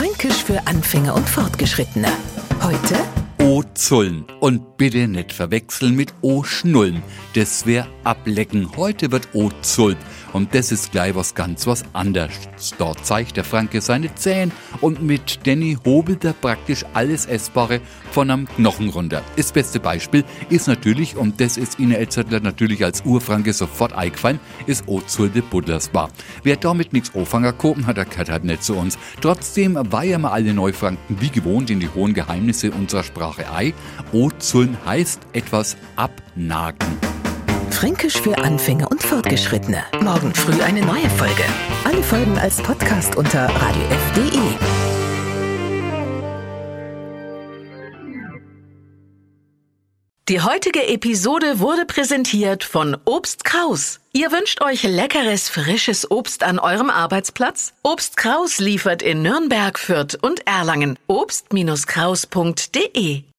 Fränkisch für Anfänger und Fortgeschrittene. Heute O-Zullen. Und bitte nicht verwechseln mit O-Schnullen. Das wäre ablecken. Heute wird O-Zullt. Und das ist gleich was ganz was anderes. Dort zeigt der Franke seine Zähne und mit Danny hobelt er praktisch alles Essbare von am Knochen runter. Das beste Beispiel ist natürlich, und das ist Ihnen Elzettler natürlich als Urfranke sofort eingefallen, ist O-Zulde Buddlersbar. Wer damit nichts Ofanger kopen hat, der gehört halt nicht zu uns. Trotzdem weihern wir alle Neufranken wie gewohnt in die hohen Geheimnisse unserer Sprache ei. O-Zullen heißt etwas abnagen. Fränkisch für Anfänger und Fortgeschrittene. Morgen früh eine neue Folge. Alle Folgen als Podcast unter radiof.de. Die heutige Episode wurde präsentiert von Obst Kraus. Ihr wünscht euch leckeres, frisches Obst an eurem Arbeitsplatz? Obst Kraus liefert in Nürnberg, Fürth und Erlangen. Obst-Kraus.de